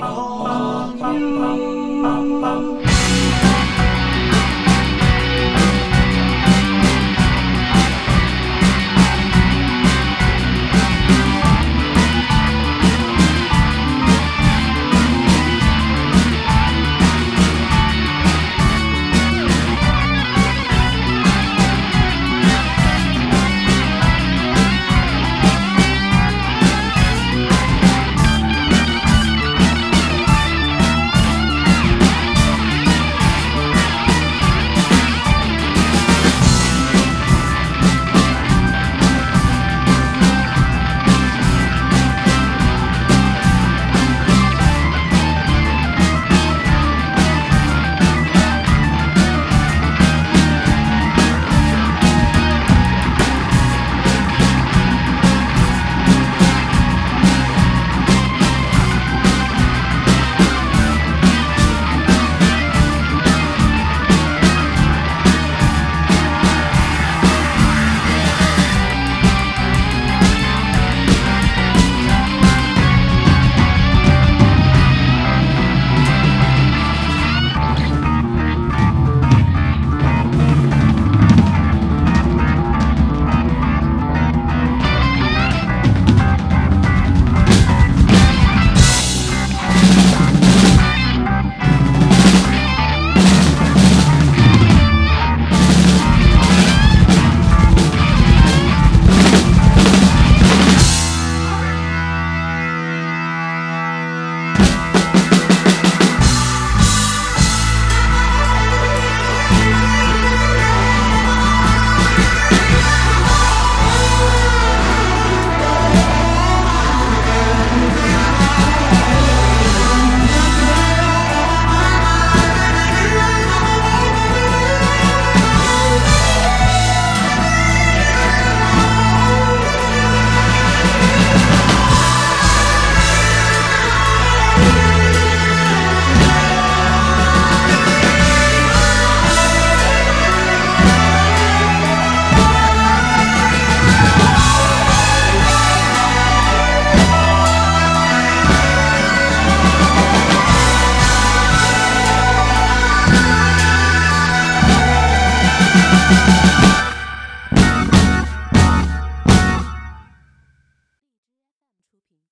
Thank フフフフ。